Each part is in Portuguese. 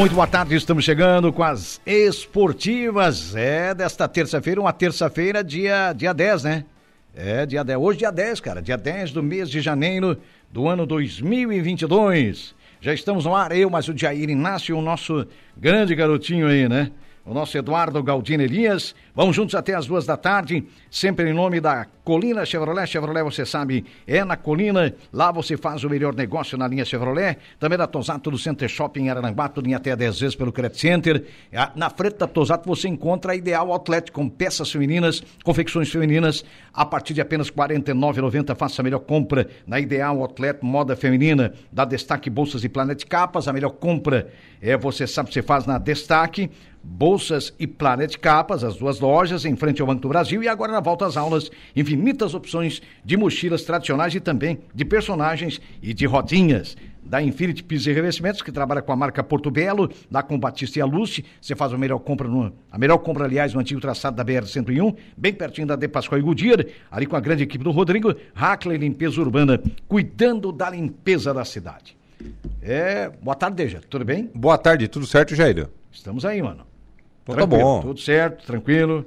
Muito boa tarde, estamos chegando com as esportivas. É desta terça-feira, uma terça-feira, dia, dia 10, né? É, dia 10. Hoje, dia 10, cara. Dia 10 do mês de janeiro do ano 2022. Já estamos no ar, eu, mas o Jair Inácio, o nosso grande garotinho aí, né? O nosso Eduardo Galdino Elias. Vamos juntos até as duas da tarde, sempre em nome da Colina Chevrolet. Chevrolet, você sabe, é na Colina. Lá você faz o melhor negócio na linha Chevrolet. Também da Tosato do Center Shopping em tudo em até 10 vezes pelo Credit Center. Na frente da Tosato você encontra a Ideal Outlet com peças femininas, confecções femininas, a partir de apenas R$ 49,90. Faça a melhor compra na Ideal Outlet Moda Feminina, da Destaque Bolsas e Planet Capas. A melhor compra é, você sabe, você faz na Destaque. Bolsas e Planet Capas, as duas lojas em frente ao Banco do Brasil e agora na volta às aulas, infinitas opções de mochilas tradicionais e também de personagens e de rodinhas. Da Infinity Pisos e Revestimentos, que trabalha com a marca Porto Belo, lá com Batista e Aluce, você faz a melhor compra, no, a melhor compra, aliás, no antigo traçado da BR-101, bem pertinho da De Pascoal e Goodyear, ali com a grande equipe do Rodrigo, Hackler Limpeza Urbana, cuidando da limpeza da cidade. É, boa tarde, Deja, tudo bem? Boa tarde, tudo certo, Jair? Estamos aí, mano. Então tá bom. Tudo certo, tranquilo.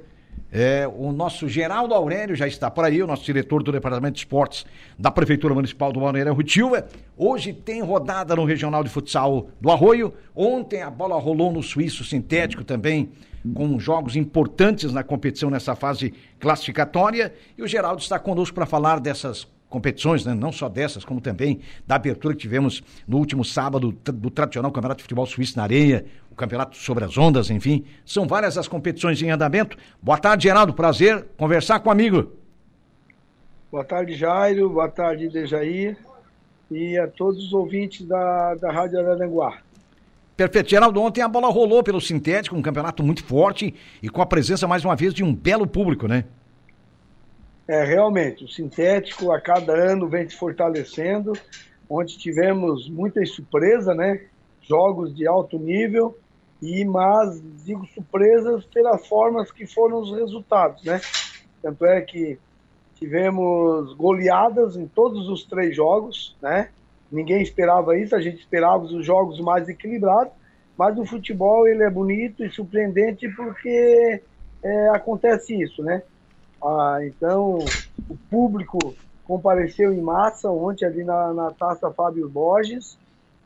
É, o nosso Geraldo Aurélio já está por aí, o nosso diretor do Departamento de Esportes da Prefeitura Municipal do Balneário Rutilva. Hoje tem rodada no Regional de Futsal do Arroio. Ontem a bola rolou no Suíço Sintético também, com jogos importantes na competição nessa fase classificatória. E o Geraldo está conosco para falar dessas competições, né? não só dessas, como também da abertura que tivemos no último sábado do tradicional Campeonato de Futebol Suíço na Areia, o Campeonato sobre as Ondas, enfim. São várias as competições em andamento. Boa tarde, Geraldo. Prazer conversar com o amigo. Boa tarde, Jairo. Boa tarde, Dejair. E a todos os ouvintes da, da Rádio Araranguá. Perfeito. Geraldo, ontem a bola rolou pelo sintético, um campeonato muito forte e com a presença, mais uma vez, de um belo público, né? É, realmente, o sintético a cada ano vem se fortalecendo, onde tivemos muitas surpresas, né? Jogos de alto nível, e mas digo surpresas pelas formas que foram os resultados, né? Tanto é que tivemos goleadas em todos os três jogos, né? Ninguém esperava isso, a gente esperava os jogos mais equilibrados, mas o futebol ele é bonito e surpreendente porque é, acontece isso, né? Ah, então, o público compareceu em massa ontem ali na, na Taça Fábio Borges.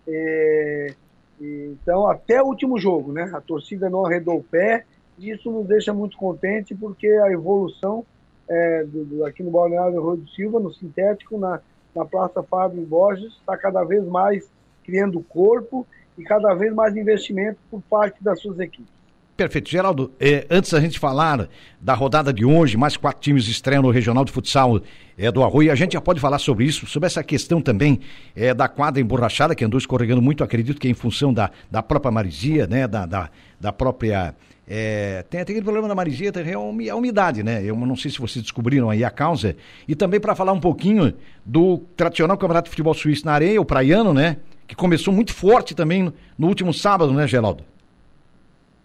É, então, até o último jogo, né? A torcida não arredou o pé. E isso nos deixa muito contente porque a evolução é, do, do, aqui no Balneário Rui do Silva, no sintético, na, na Praça Fábio Borges, está cada vez mais criando corpo e cada vez mais investimento por parte das suas equipes. Perfeito. Geraldo, eh, antes da gente falar da rodada de hoje, mais quatro times estreiam no Regional de Futsal eh, do Arroio, a gente já pode falar sobre isso, sobre essa questão também eh, da quadra emborrachada, que andou escorregando muito, acredito que é em função da, da própria marisia, né, da, da, da própria... É, tem, tem aquele problema da marisia, tem a umidade, né? Eu não sei se vocês descobriram aí a causa. E também para falar um pouquinho do tradicional Campeonato de Futebol Suíço na areia, o praiano, né? Que começou muito forte também no, no último sábado, né, Geraldo?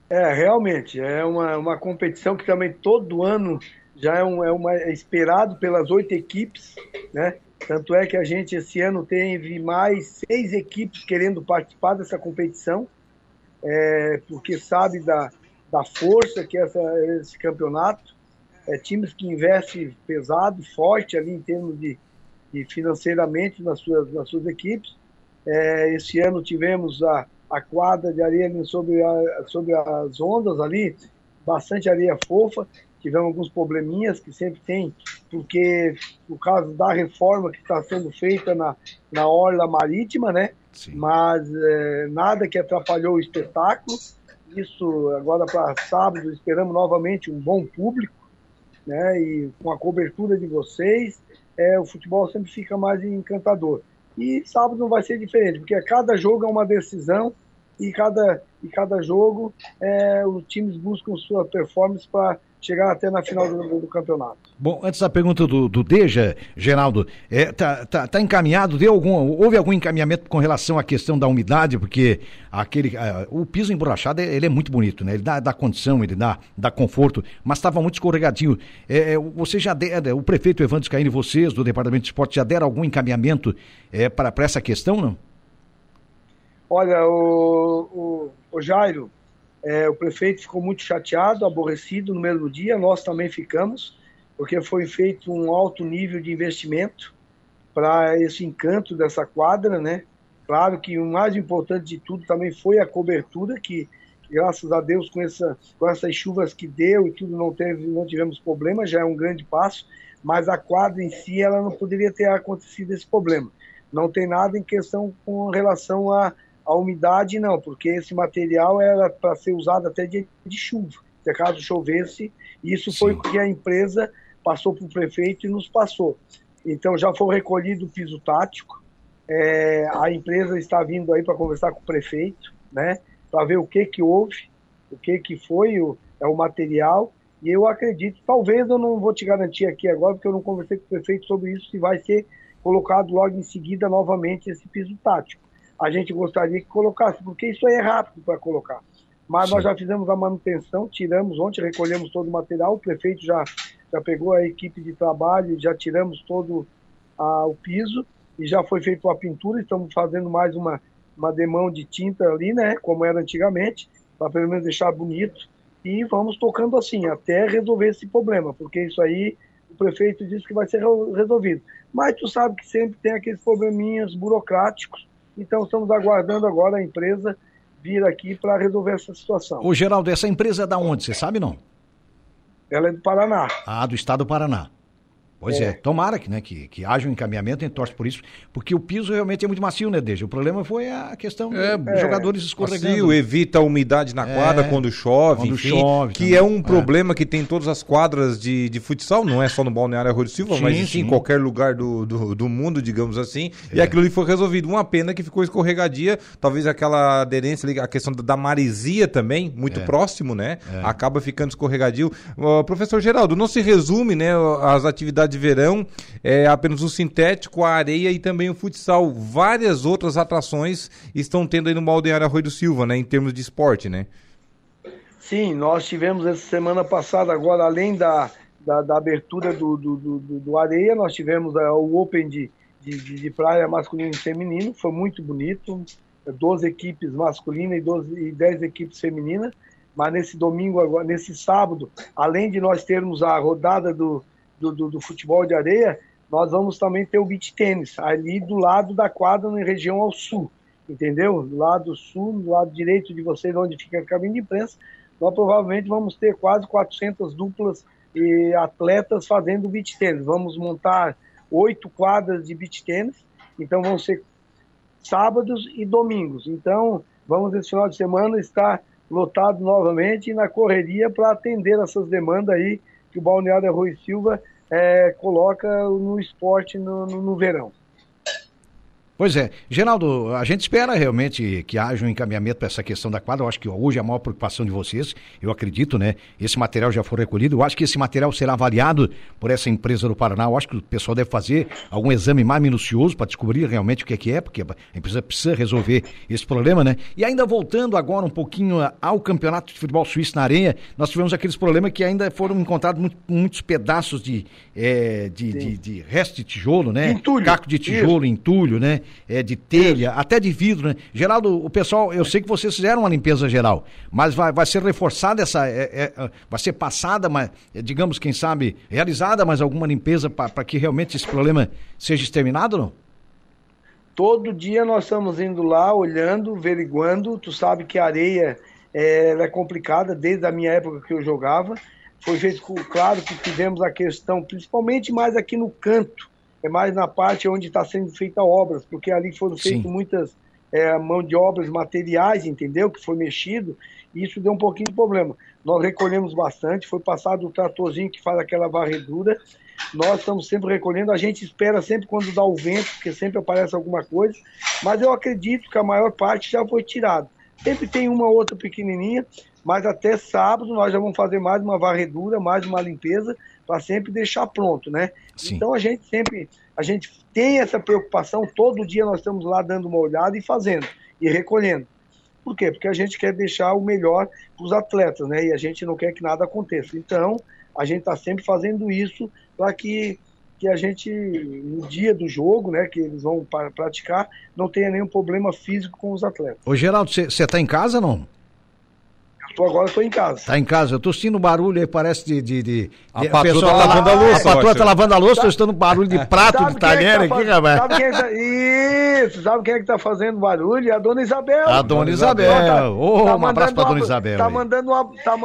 É, realmente, é uma, uma competição que também todo ano já é, um, é, uma, é esperado pelas oito equipes, né? Tanto é que a gente esse ano teve mais seis equipes querendo participar dessa competição, é, porque sabe da, da força que é essa, esse campeonato. É, times que investem pesado, forte ali em termos de, de financeiramente nas suas, nas suas equipes. É, esse ano tivemos a, a quadra de areia sobre, a, sobre as ondas ali, bastante areia fofa. Tivemos alguns probleminhas que sempre tem, porque por causa da reforma que está sendo feita na, na orla marítima, né? Sim. Mas é, nada que atrapalhou o espetáculo. Isso agora para sábado esperamos novamente um bom público, né? E com a cobertura de vocês, é, o futebol sempre fica mais encantador. E sábado não vai ser diferente, porque cada jogo é uma decisão e cada, e cada jogo é, os times buscam sua performance para chegar até na final do, do, campeonato. Bom, antes da pergunta do, do Deja, Geraldo, é, tá, tá, tá, encaminhado, deu algum, houve algum encaminhamento com relação à questão da umidade, porque aquele, uh, o piso emborrachado ele é muito bonito, né? Ele dá, dá condição, ele dá, dá conforto, mas estava muito escorregadio. É, é você já o prefeito Evandro Scaini, vocês do Departamento de Esporte já deram algum encaminhamento é, para essa questão, não? Olha, o, o, o Jairo, é, o prefeito ficou muito chateado, aborrecido no mesmo dia, nós também ficamos, porque foi feito um alto nível de investimento para esse encanto dessa quadra, né? Claro que o mais importante de tudo também foi a cobertura, que graças a Deus com, essa, com essas chuvas que deu e tudo não teve, não tivemos problema, já é um grande passo, mas a quadra em si ela não poderia ter acontecido esse problema. Não tem nada em questão com relação à, à umidade, não, porque esse material era para ser usado até dia de chuva, se acaso chovesse, isso Sim. foi o que a empresa passou para o prefeito e nos passou. Então já foi recolhido o piso tático, é, a empresa está vindo aí para conversar com o prefeito, né, para ver o que que houve, o que que foi o, é o material, e eu acredito, talvez eu não vou te garantir aqui agora, porque eu não conversei com o prefeito sobre isso, se vai ser colocado logo em seguida novamente esse piso tático. A gente gostaria que colocasse, porque isso aí é rápido para colocar. Mas Sim. nós já fizemos a manutenção, tiramos ontem, recolhemos todo o material, o prefeito já, já pegou a equipe de trabalho, já tiramos todo a, o piso e já foi feita a pintura, estamos fazendo mais uma, uma demão de tinta ali, né, como era antigamente, para pelo menos deixar bonito, e vamos tocando assim, até resolver esse problema, porque isso aí o prefeito disse que vai ser resolvido. Mas tu sabe que sempre tem aqueles probleminhas burocráticos, então estamos aguardando agora a empresa vir aqui para resolver essa situação. Ô Geraldo, essa empresa é da onde, você sabe não? Ela é do Paraná. Ah, do estado do Paraná. Pois é, é tomara que, né, que, que haja um encaminhamento, a gente torce por isso, porque o piso realmente é muito macio, né, Deja? O problema foi a questão é, dos é, jogadores escorregando. Macio, evita a umidade na quadra é, quando chove, quando enfim, chove, que também. é um é. problema que tem em todas as quadras de, de futsal, não é só no Balneário Arroio Silva, sim, mas sim, em qualquer lugar do, do, do, mundo, digamos assim, e é. aquilo ali foi resolvido. Uma pena que ficou escorregadia, talvez aquela aderência ali, a questão da maresia também, muito próximo, né, acaba ficando escorregadio. Uh, professor Geraldo, não se resume, né, as atividades de verão, é apenas o sintético, a areia e também o futsal. Várias outras atrações estão tendo aí no Balneário Arroio do Silva, né, em termos de esporte, né? Sim, nós tivemos essa semana passada agora, além da, da, da abertura do, do, do, do, Areia, nós tivemos uh, o Open de, de, de, praia masculino e feminino, foi muito bonito, 12 equipes masculinas e, 12, e 10 equipes femininas, mas nesse domingo, agora, nesse sábado, além de nós termos a rodada do, do, do, do, futebol de areia, nós vamos também ter o beach tênis, ali do lado da quadra, na região ao sul, entendeu? Do lado sul, do lado direito de vocês, onde fica a cabine de imprensa, nós provavelmente vamos ter quase 400 duplas e atletas fazendo beach tênis. Vamos montar oito quadras de beach tênis, então vão ser sábados e domingos. Então, vamos esse final de semana estar lotado novamente na correria para atender essas demandas aí que o Balneário Rui Silva é, coloca no esporte no, no, no verão. Pois é. Geraldo, a gente espera realmente que haja um encaminhamento para essa questão da quadra. Eu acho que hoje é a maior preocupação de vocês, eu acredito, né? Esse material já foi recolhido. Eu acho que esse material será avaliado por essa empresa do Paraná. Eu acho que o pessoal deve fazer algum exame mais minucioso para descobrir realmente o que é que é, porque a empresa precisa resolver esse problema, né? E ainda voltando agora um pouquinho ao campeonato de futebol suíço na areia, nós tivemos aqueles problemas que ainda foram encontrados muito, muitos pedaços de, é, de, de, de, resto de tijolo, né? Entulho. Caco de tijolo, Isso. entulho, né? É, de telha, até de vidro, né? Geraldo, o pessoal, eu sei que vocês fizeram uma limpeza geral, mas vai, vai ser reforçada essa, é, é, é vai ser passada, mas, é, digamos, quem sabe, realizada mais alguma limpeza para que realmente esse problema seja exterminado, não? Todo dia nós estamos indo lá, olhando, averiguando. Tu sabe que a areia é, é complicada desde a minha época que eu jogava. Foi feito, claro que tivemos a questão, principalmente mais aqui no canto, é mais na parte onde está sendo feita obras, porque ali foram feitas muitas é, mão de obras materiais, entendeu? Que foi mexido, e isso deu um pouquinho de problema. Nós recolhemos bastante, foi passado o tratorzinho que faz aquela varredura, nós estamos sempre recolhendo, a gente espera sempre quando dá o vento, porque sempre aparece alguma coisa, mas eu acredito que a maior parte já foi tirada. Sempre tem uma outra pequenininha, mas até sábado nós já vamos fazer mais uma varredura, mais uma limpeza, para sempre deixar pronto, né? Sim. Então a gente sempre, a gente tem essa preocupação, todo dia nós estamos lá dando uma olhada e fazendo, e recolhendo. Por quê? Porque a gente quer deixar o melhor para os atletas, né? E a gente não quer que nada aconteça. Então, a gente está sempre fazendo isso para que que a gente, no dia do jogo, né, que eles vão praticar, não tenha nenhum problema físico com os atletas. Ô Geraldo, você está em casa não? Tô, agora estou em casa. Tá em casa. Eu tô sentindo barulho aí, parece de. de, de a, a patroa tá lavando a louça. A patroa tá lavando a louça, tô escutando barulho de prato de talher é tá aqui, rapaz. Sabe quem é tá... Isso, sabe quem é que tá fazendo barulho? É a dona Isabel. A dona Isabel. Tá, oh, tá um abraço pra dona Isabel. Tá aí. mandando uma. Tá,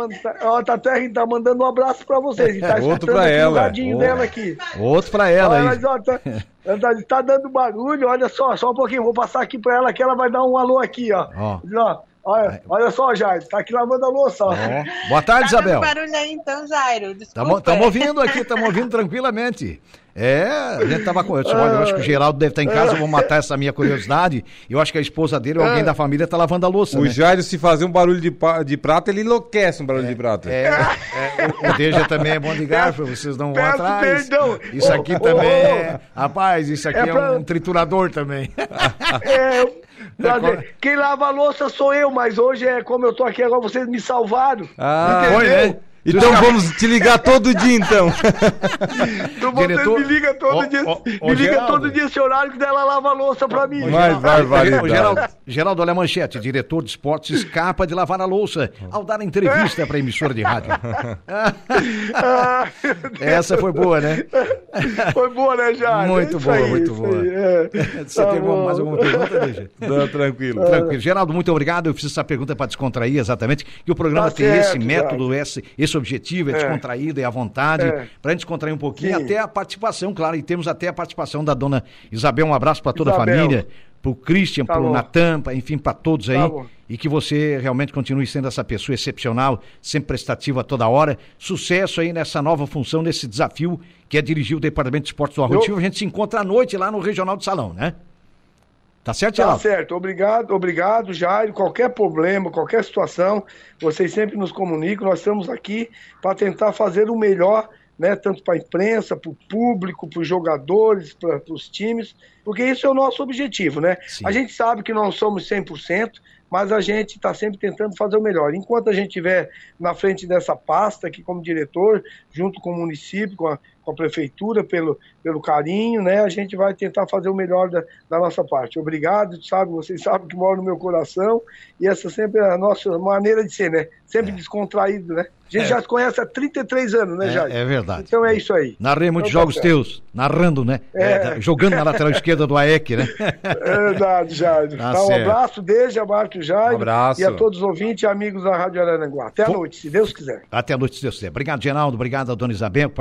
ó, tá, até, tá mandando um abraço pra vocês. Tá Outro pra ela. O dela aqui. Outro pra ela aí. Mas, ó, tá, tá, tá, dando barulho, olha só, só um pouquinho, vou passar aqui pra ela que ela vai dar um alô aqui, ó. Ó. ó Olha, olha só, Jairo, tá aqui lavando a louça. É. Boa tarde, tá Isabel. barulho aí então, Jairo. Estamos ouvindo aqui, estamos ouvindo tranquilamente. É, a gente tava com. Eu, eu acho que o Geraldo deve estar em casa, eu vou matar essa minha curiosidade. Eu acho que a esposa dele ou alguém é. da família tá lavando a louça. O né? Jairo, se fazer um barulho de, de prata, ele enlouquece um barulho é, de prata. É, é, o Deja também é bom de garfo, vocês não vão atrás. Perdão. Isso aqui oh, também oh, é. Rapaz, isso aqui é, pra... um triturador também. É. Quem lava a louça sou eu, mas hoje é como eu tô aqui agora, vocês me salvaram. Ah, entendeu? foi, né? Então vamos te ligar todo dia, então. então você Diretor... me liga todo dia. me liga Geraldo. todo dia esse horário que dela lava a louça pra mim. Vai, vai, vai. Geraldo, Geraldo, olha a manchete. Diretor de esportes escapa de lavar a louça ao dar entrevista pra emissora de rádio. Essa foi boa, né? Foi boa, né, Jair? Muito boa, aí, muito boa. Aí, é. Você tá tem bom. mais alguma pergunta, deixa? Não, tranquilo. Tranquilo. Geraldo, muito obrigado. Eu fiz essa pergunta para descontrair exatamente. E o programa tá tem certo, esse método, esse, esse objetivo, é, é. descontraído, é à vontade, é. para a gente descontrair um pouquinho, Sim. até a participação, claro, e temos até a participação da dona Isabel, um abraço para toda Isabel. a família, pro Christian, tá pro Natan, enfim, para todos aí. Tá e que você realmente continue sendo essa pessoa excepcional, sempre prestativa a toda hora. Sucesso aí nessa nova função, nesse desafio que é dirigir o Departamento de Esportes do Arroio. Eu... A gente se encontra à noite lá no Regional do Salão, né? Tá certo, Tá Geraldo? certo. Obrigado, obrigado, Jairo. Qualquer problema, qualquer situação, vocês sempre nos comunicam. Nós estamos aqui para tentar fazer o melhor, né, tanto para a imprensa, para o público, para os jogadores, para os times, porque isso é o nosso objetivo, né? Sim. A gente sabe que não somos 100%, mas a gente está sempre tentando fazer o melhor. Enquanto a gente estiver na frente dessa pasta aqui como diretor, junto com o município, com a, com a prefeitura pelo, pelo carinho, né? A gente vai tentar fazer o melhor da, da nossa parte. Obrigado, sabe? Vocês sabem que mora no meu coração e essa sempre é a nossa maneira de ser, né? Sempre é. descontraído, né? A gente é. já se conhece há 33 anos, né, Jair? É, é verdade. Então é isso aí. Narrei muitos então, tá jogos tá teus, narrando, né? É. é. jogando na lateral esquerda do AEC, né? É verdade, Jair. Tá então, um abraço, desde abraço, Jair. Um abraço. E a todos os ouvintes e amigos da Rádio Araranguá. Até a noite, se Deus quiser. Até a noite, se Deus quiser. Obrigado, Geraldo. Obrigado a dona Isabel, que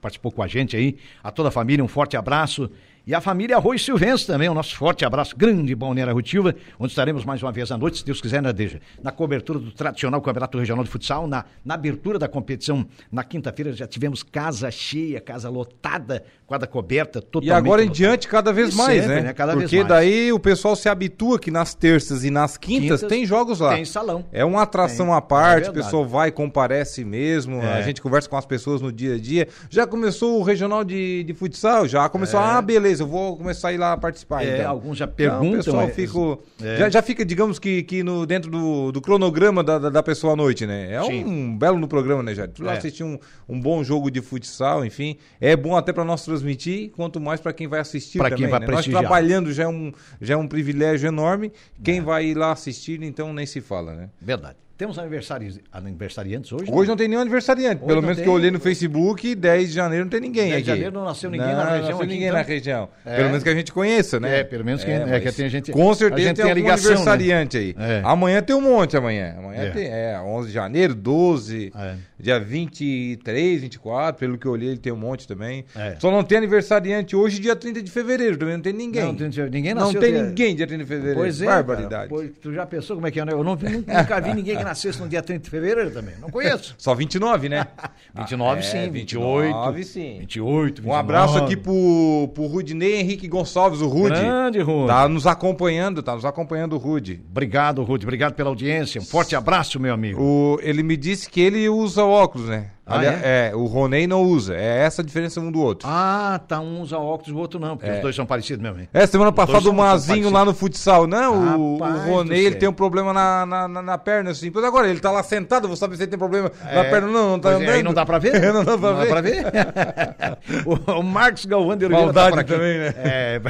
participou com a gente aí. A toda a família, um forte abraço. E a família Arroz Silvestre também, o nosso forte abraço, grande Balneário Rutiva, onde estaremos mais uma vez à noite, se Deus quiser, né, Deja? Na cobertura do tradicional Campeonato Regional de Futsal, na, na abertura da competição na quinta-feira já tivemos casa cheia, casa lotada, quadra coberta, totalmente. E agora lotada. em diante, cada vez e mais, sempre, né? né? Cada Porque daí o pessoal se habitua que nas terças e nas quintas, quintas tem jogos lá. Tem salão. É uma atração tem. à parte, é o pessoal vai, comparece mesmo, é. a gente conversa com as pessoas no dia a dia. Já começou o regional de, de futsal, já começou, é. ah, beleza eu vou começar a ir lá participar. É, então. Alguns já perguntam. Então, o pessoal é, fica, é. já, já fica, digamos que, que no, dentro do, do cronograma da, da, da, pessoa à noite, né? É Sim. um belo no programa, né? Tu lá é. assistir um, um bom jogo de futsal, enfim. É bom até para nós transmitir, quanto mais para quem vai assistir pra também. Quem vai né? Nós trabalhando já é, um, já é um privilégio enorme. Quem é. vai ir lá assistir, então nem se fala, né? Verdade. Temos aniversari... aniversariantes hoje? Hoje não, tem nenhum aniversariante. Hoje Pelo menos tem... que eu olhei no Facebook, 10 de janeiro não tem ninguém 10 aqui. 10 de janeiro não nasceu ninguém não, na região. Não nasceu ninguém então... na região. É. Pelo menos que a gente conheça, né? É, pelo menos que, é, é, que tem gente. Com certeza gente tem, tem ligação, aniversariante né? aí. É. Amanhã tem um monte amanhã. Amanhã é. tem é, 11 de janeiro, 12, é. dia 23, 24. Pelo que eu olhei, ele tem um monte também. É. Só não tem aniversariante hoje, dia 30 de fevereiro. Também não tem ninguém. Não, tem, ninguém nasceu. Não tem dia... ninguém dia 30 de fevereiro. Pois é. Barbaridade. Pois, tu já pensou como é que é? Né? Eu não, nunca vi ninguém que nascesse no dia 30 de fevereiro também. Não conheço. Só 29, né? 29 ah, sim, é, 28. 29 sim. 28, 29. Um abraço aqui pro, pro Rudinei Henrique Gonçalves, o Rude. Grande, Rude. Tá nos acompanhando, tá nos acompanhando o Rude. Obrigado, Rude. Obrigado pela audiência. Um forte abraço, meu amigo. O, ele me disse que ele usa óculos, né? Ah, é? é? o Roney não usa. É essa a diferença um do outro. Ah, tá. Um usa óculos o outro não, porque é. os dois são parecidos mesmo. Hein? É, semana passada o Mazinho lá no futsal. Não, o, o Roney ele tem um problema na, na, na, na, perna, assim. Pois agora, ele tá lá sentado, vou saber se ele tem problema é. na perna. Não, não tá andando. Aí não dá pra ver? não dá pra não ver. Dá pra ver? o, o Marcos Galvão de Oliveira tá Maldade tá também, né? É,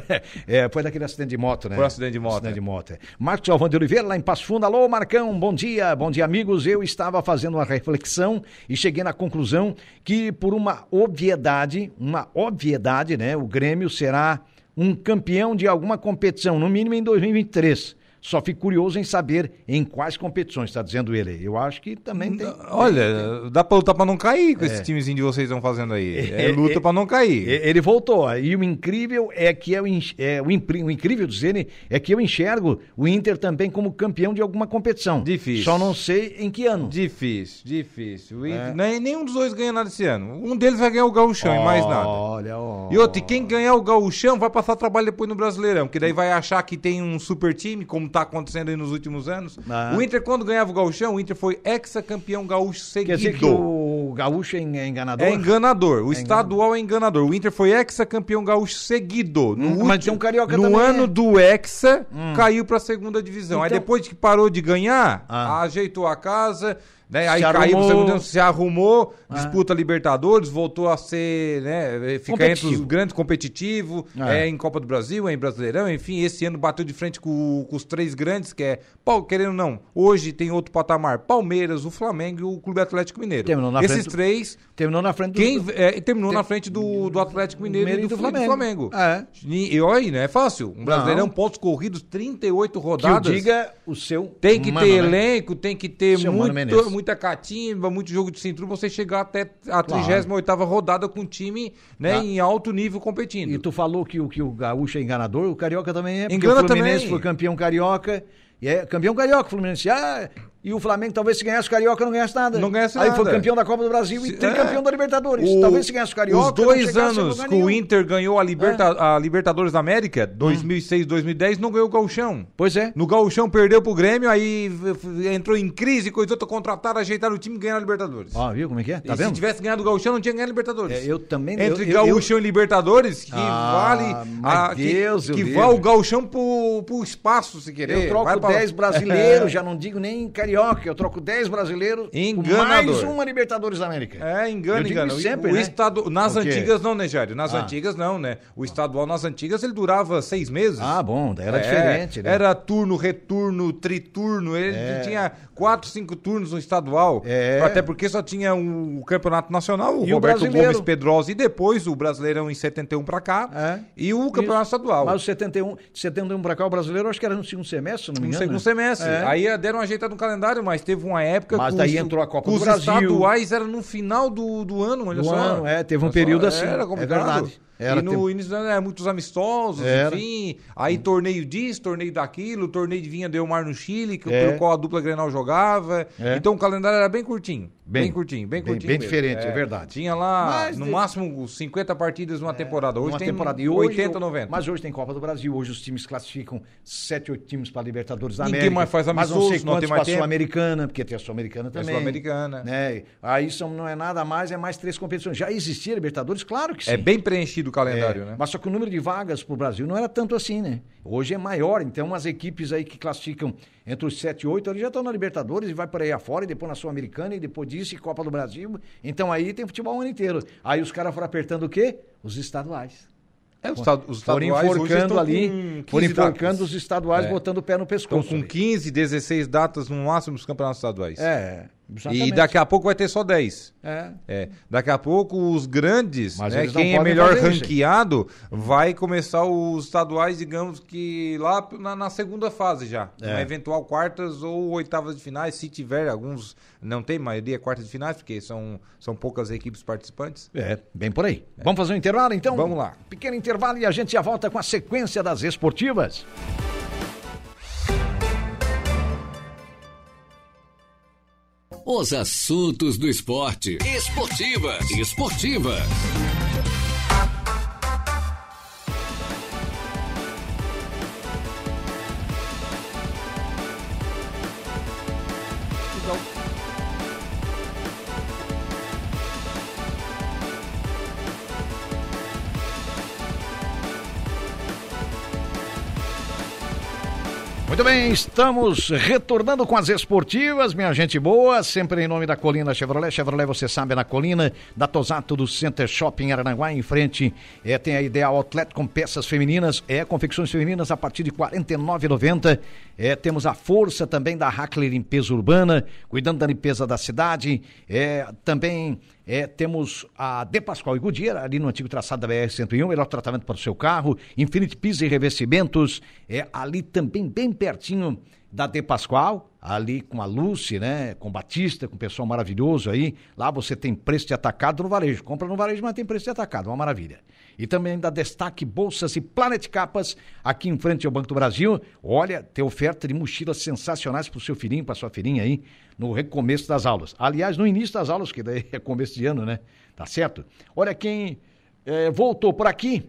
é, foi daquele acidente de moto, né? Foi um acidente de moto. Acidente de moto. É. Marcos Galvão de Oliveira, lá em Passo Fundo. Alô, Marcão, bom dia. Bom dia, amigos. Eu estava fazendo uma reflexão e cheguei na conclusão que por uma obviedade, uma obviedade, né, o Grêmio será um campeão de alguma competição, no mínimo em 2023. Só fico curioso em saber em quais competições, está dizendo ele. Eu acho que também tem. Olha, dá para lutar para não cair com é. esse timezinho de vocês estão fazendo aí. É, é luta é, para não cair. Ele voltou. E o incrível é que é o, é, o, o incrível dizer é que eu enxergo o Inter também como campeão de alguma competição. Difícil. Só não sei em que ano. Difícil, difícil. Inter, é. nenhum dos dois ganha nada esse ano. Um deles vai ganhar o Gauchão oh, e mais nada. Olha, oh. E outro, quem ganhar o Gauchão vai passar trabalho depois no Brasileirão, que daí vai achar que tem um super time, como está acontecendo aí nos últimos anos. Ah. O Inter, quando ganhava o Gauchão, o Inter foi ex-campeão gaúcho seguido. Quer dizer que o gaúcho é, é enganador? É enganador. O é estadual enganador. é enganador. O Inter foi ex-campeão gaúcho seguido. No hum, mas tem um carioca No também. ano do hexa, hum. caiu para a segunda divisão. Então... Aí depois que parou de ganhar, ah. ajeitou a casa né? Aí se caiu arrumou. se arrumou, ah. disputa Libertadores, voltou a ser, né? Fica entre os grandes competitivos, ah. é em Copa do Brasil, é em Brasileirão, enfim, esse ano bateu de frente com, com os três grandes, que é, querendo ou não, hoje tem outro patamar, Palmeiras, o Flamengo e o Clube Atlético Mineiro. Terminou na Esses três. Terminou na frente do. Quem, é, terminou Tem... na frente do, do Atlético Mineiro, Mineiro e do, do Flamengo. Flamengo. É. E, olha aí, não é fácil. Um Brasileirão, não. pontos corridos, 38 rodadas. Que diga o seu. Tem que mano, ter né? elenco, tem que ter muito, muita catimba, muito jogo de cintura, você chegar até a claro. 38 rodada com um time né, ah. em alto nível competindo. E tu falou que o, que o Gaúcho é enganador, o Carioca também é, porque Engana o Fluminense também. foi campeão carioca. E é campeão carioca, Fluminense. Ah, e o Flamengo, talvez se ganhasse o Carioca, não ganhasse nada. Não ganhasse Aí nada. foi campeão da Copa do Brasil e tricampeão é. da Libertadores. O, talvez se ganhasse o Carioca. Os dois anos que o Inter ganhou a, Liberta, é. a Libertadores da América, 2006, hum. 2010, não ganhou o Gauchão. Pois é. No Gauchão perdeu pro Grêmio, aí entrou em crise, coisa outra, contrataram, ajeitaram o time e ganharam a Libertadores. Ó, viu como é que é? Tá e vendo? Se tivesse ganhado o Gauchão, não tinha ganhado a Libertadores. É, eu também. Entre eu, Gauchão eu, e Libertadores, que ah, vale. A, Deus, que, que vale o Gauchão pro, pro espaço, se querer. Eu troco 10 pra... brasileiros, já não digo nem Carioca, eu troco 10 brasileiros Enganador. mais uma Libertadores da América. É, engana, engana. Sempre, o, né? estado, nas antigas não, né, Jário? Nas ah. antigas não, né? O estadual nas antigas ele durava seis meses. Ah, bom, daí era é, diferente, né? Era turno, returno, triturno, ele é. tinha quatro, cinco turnos no estadual. É. Até porque só tinha o campeonato nacional, o e Roberto o Gomes Pedrosa e depois o Brasileirão em 71 para cá é. e o campeonato Isso. estadual. Mas o 71, 71 para cá o Brasileiro acho que era no segundo semestre, se não me engano. No segundo né? semestre. É. Aí deram uma ajeitada no calendário, mas teve uma época Mas daí entrou a Copa do Brasil. Os estaduais era no final do, do ano, olha do só. ano, é, teve um período assim. Era complicado. É verdade. Era e no tempo... início do ano é, muitos amistosos, Era. enfim. Aí hum. torneio disso, torneio daquilo, torneio de Vinha Del Mar no Chile, que, é. pelo qual a dupla Grenal jogava. É. Então o calendário era bem curtinho. Bem, bem curtinho, bem curtinho. Bem, bem diferente, é. é. verdade. Tinha lá, mas no de... máximo, 50 partidas numa é, temporada. Hoje tem temporada. E 80, 90. Mas hoje tem Copa do Brasil. Hoje os times classificam 7, 8 times para Libertadores da América. Ninguém mais faz amistoso, mas não sei para a Sul-Americana, porque tem a Sul-Americana também. Sul-Americana. Né? Aí são, não é nada mais, é mais três competições. Já existia Libertadores? Claro que é sim. É bem preenchido o calendário, né? Mas só que o número de vagas para o Brasil não era tanto assim, né? Hoje é maior, então as equipes aí que classificam entre os 7 e 8, eles já estão na Libertadores e vai por aí afora, e depois na Sul-Americana, e depois disso, e Copa do Brasil. Então aí tem futebol o ano inteiro. Aí os caras foram apertando o quê? Os estaduais. É, os, os estaduais foram enforcando ali, foram enforcando os estaduais, é. botando o pé no pescoço. Estão com 15, 16 datas no máximo dos campeonatos estaduais. É. Exatamente. E daqui a pouco vai ter só 10. É. é. Daqui a pouco os grandes, né, quem é melhor ranqueado, vai começar os estaduais, digamos que lá na, na segunda fase já. É. Na eventual quartas ou oitavas de finais, se tiver alguns, não tem maioria quartas de finais, porque são, são poucas equipes participantes. É, bem por aí. É. Vamos fazer um intervalo então? Vamos lá. Pequeno intervalo e a gente já volta com a sequência das esportivas. Os assuntos do esporte. Esportivas. Esportivas. Muito bem, estamos retornando com as esportivas, minha gente boa, sempre em nome da Colina Chevrolet. Chevrolet, você sabe, é na Colina, da Tosato do Center Shopping Aranaguá, em frente, é, tem a Ideal Outlet com peças femininas, é, confecções femininas a partir de R$ 49,90. É, temos a força também da Hackler Limpeza Urbana, cuidando da limpeza da cidade, é, também é, temos a De Pascoal e Goodyear, ali no antigo traçado da BR-101, melhor tratamento para o seu carro, Infinite Piso e Revestimentos, é ali também bem pertinho da De Pascoal, ali com a Lucy, né, com o Batista, com o pessoal maravilhoso aí, lá você tem preço de atacado no varejo, compra no varejo, mas tem preço de atacado, uma maravilha. E também da Destaque Bolsas e Planet Capas, aqui em frente ao Banco do Brasil, olha, tem oferta de mochilas sensacionais para o seu filhinho, para sua filhinha aí, no recomeço das aulas. Aliás, no início das aulas, que daí é começo de ano, né? Tá certo? Olha quem é, voltou por aqui,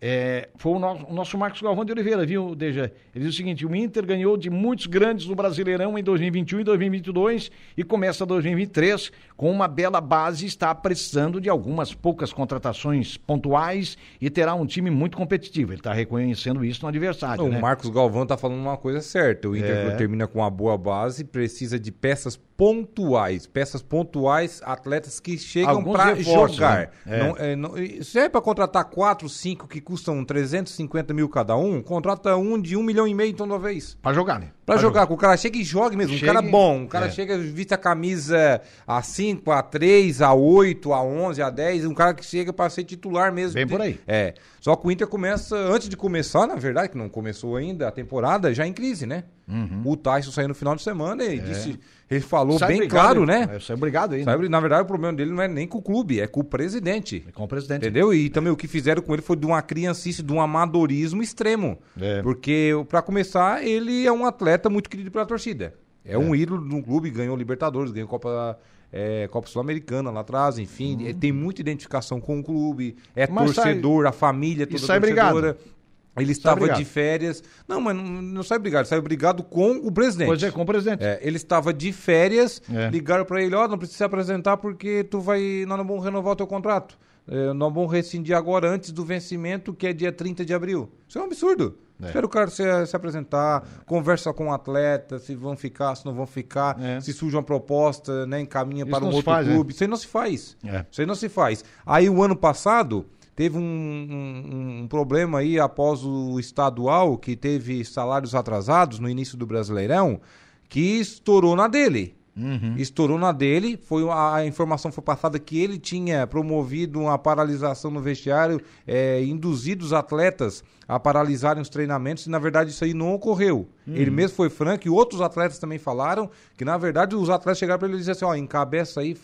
é, foi o nosso, o nosso, Marcos Galvão de Oliveira, viu, Deja? Ele diz o seguinte: o Inter ganhou de muitos grandes no Brasileirão em 2021 e 2022 e começa 2023 com uma bela base. Está precisando de algumas poucas contratações pontuais e terá um time muito competitivo. Ele está reconhecendo isso no adversário. Não, né? O Marcos Galvão está falando uma coisa certa: o Inter é... termina com uma boa base, precisa de peças pontuais, peças pontuais, atletas que chegam para jogar. Né? Não, é, não, se é para contratar quatro, cinco que custam 350 mil cada um, contrata um de um milhão e meio então de uma vez. Para jogar, né? Pra, jogar, que o cara chega e jogue mesmo. Chega, um cara bom. Um cara é. chega, vista a camisa a 5, a 3, a 8, a 11, a 10. Um cara que chega para ser titular mesmo. Bem por aí. É. Só que o Inter começa, antes de começar, na verdade, que não começou ainda a temporada, já em crise, né? Uhum. O Tyson saiu no final de semana e é. disse. Ele falou Sai bem obrigado, claro, né? É, sai obrigado aí. Sai, né? Na verdade, o problema dele não é nem com o clube, é com o presidente. É com o presidente. Entendeu? E também o que fizeram com ele foi de uma criancice, de um amadorismo extremo. É. Porque, para começar, ele é um atleta muito querido pela torcida. É, é. um ídolo no clube, ganhou Libertadores, ganhou Copa é, Copa Sul-Americana lá atrás, enfim, uhum. tem muita identificação com o clube, é Mas torcedor, sai... a família toda e sai torcedora. Brigado. Ele estava de férias. Não, mas não, não sai brigado, sai brigado com o presidente. Pois é, com o presidente. É, ele estava de férias, é. ligaram para ele, ó, oh, não precisa se apresentar porque tu vai, nós não vamos renovar o teu contrato. É, nós vamos rescindir agora antes do vencimento, que é dia 30 de abril. Isso é um absurdo. É. Espera o cara se, se apresentar, conversa com o atleta, se vão ficar, se não vão ficar, é. se surge uma proposta, né, encaminha Isso para um outro faz, né? clube. Isso aí não se faz. É. Isso aí não se faz. Aí o ano passado teve um, um, um, problema aí após o estadual, que teve salários atrasados no início do Brasileirão, que estourou na dele. Uhum. Estourou na dele, foi a, a, informação foi passada que ele tinha promovido uma paralisação no vestiário, é, induzido os atletas a paralisarem os treinamentos, e na verdade isso aí não ocorreu. Uhum. Ele mesmo foi franco e outros atletas também falaram que na verdade os atletas chegaram para ele e disseram assim: ó, encabeça aí,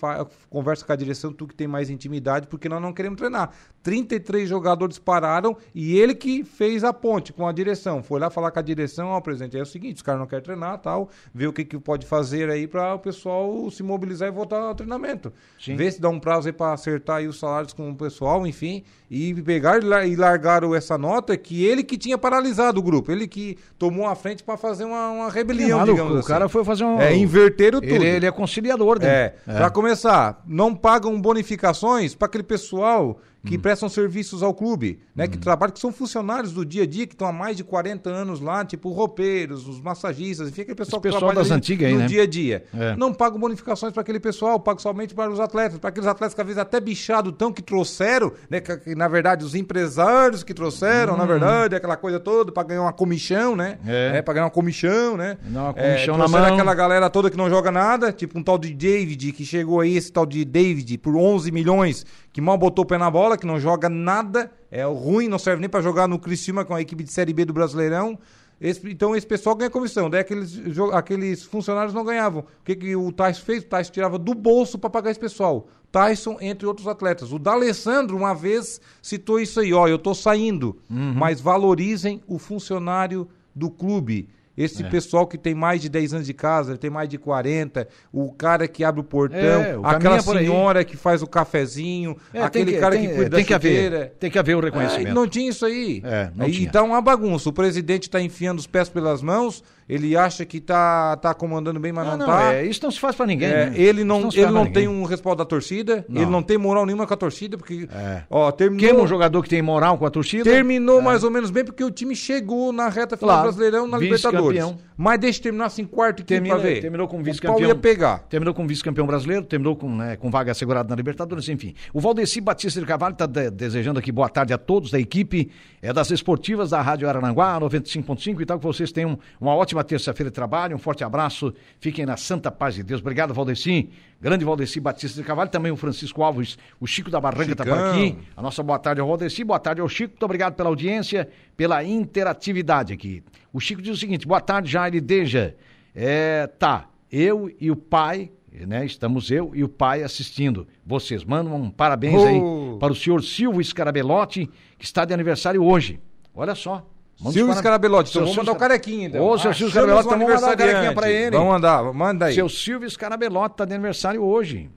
conversa com a direção, tu que tem mais intimidade, porque nós não queremos treinar. 33 jogadores pararam e ele que fez a ponte com a direção. Foi lá falar com a direção, ó, presidente, é o seguinte, os caras não querem treinar, tal, ver o que, que pode fazer aí para o pessoal se mobilizar e voltar ao treinamento. Sim. Ver se dá um prazo aí para acertar aí os salários com o pessoal, enfim, e pegar e largaram essa nota que ele que tinha paralisado o grupo, ele que tomou a frente para fazer uma, uma rebelião, é, digamos o assim. O cara foi fazer um... É, inverter o tudo. Ele, ele é conciliador dele. É, é. para começar, não pagam bonificações para aquele pessoal que hum. prestam serviços ao clube, né? Hum. Que trabalham, que são funcionários do dia a dia, que estão há mais de 40 anos lá, tipo roupeiros, os massagistas, enfim, aquele pessoal Esse que pessoal trabalha das antigas no aí, né? dia a dia. É. Não pagam bonificações para aquele pessoal, pagam somente para os atletas, para aqueles atletas que às vezes até bichado tão que trouxeram, né? Que, que, na verdade os empresários que trouxeram, hum. na verdade, aquela coisa toda para ganhar uma comissão, né? É. é para ganhar uma comissão, né? Não, uma é, comissão é, na mão. aquela galera toda que não joga nada, tipo um tal de David que chegou aí, esse tal de David por 11 milhões que mal botou o pé na bola, que não joga nada, é ruim, não serve nem para jogar no Criciúma com a equipe de Série B do Brasileirão. Esse, então esse pessoal ganha comissão, daí aqueles, aqueles funcionários não ganhavam. O que, que o Tyson fez? O Tyson tirava do bolso para pagar esse pessoal. Tyson, entre outros atletas. O D'Alessandro, uma vez, citou isso aí, ó, eu tô saindo, uhum. mas valorizem o funcionário do clube. Esse é. pessoal que tem mais de 10 anos de casa, tem mais de 40, o cara que abre o portão, é, o aquela senhora que faz o cafezinho, é, aquele que, cara tem, que cuida tem da que haver, Tem que haver o reconhecimento. não tinha isso aí. É, não Então é uma bagunça. O presidente está enfiando os pés pelas mãos ele acha que tá, tá comandando bem, mas não, não, não tá. É, isso não se faz para ninguém. É, né? Ele não, não ele não tem um respaldo da torcida, ele não tem moral nenhuma com a torcida, porque. É. Ó, terminou, Queima um jogador que tem moral com a torcida. Terminou é. mais ou menos bem, porque o time chegou na reta final claro, Brasileirão na Libertadores. Mas deixa terminar assim quarto e terminou, ver. Terminou com vice-campeão. ia pegar. Terminou com vice-campeão brasileiro, terminou com, né, com vaga assegurada na Libertadores, enfim. O Valdeci Batista de Carvalho está de, desejando aqui boa tarde a todos da equipe é das esportivas da Rádio Arananguá, 95.5 e tal, que vocês tenham uma ótima terça-feira de trabalho, um forte abraço, fiquem na santa paz de Deus. Obrigado, Valdeci, grande Valdeci Batista de Carvalho, também o Francisco Alves, o Chico da Barranca está por aqui. A nossa boa tarde ao Valdeci, boa tarde ao Chico, muito obrigado pela audiência, pela interatividade aqui. O Chico diz o seguinte, boa tarde, Jair Deja. É, tá, eu e o pai, né? Estamos eu e o pai assistindo. Vocês mandam um parabéns oh. aí para o senhor Silvio Scarabelotti, que está de aniversário hoje. Olha só. Silvio Scarabelotti, então vamos mandar o carequinha, então. Ô, seu Silvio Scarabelotti, então vamos mandar o carequinha para ele. Vamos mandar, manda aí. Seu Silvio Scarabelotti está de aniversário hoje.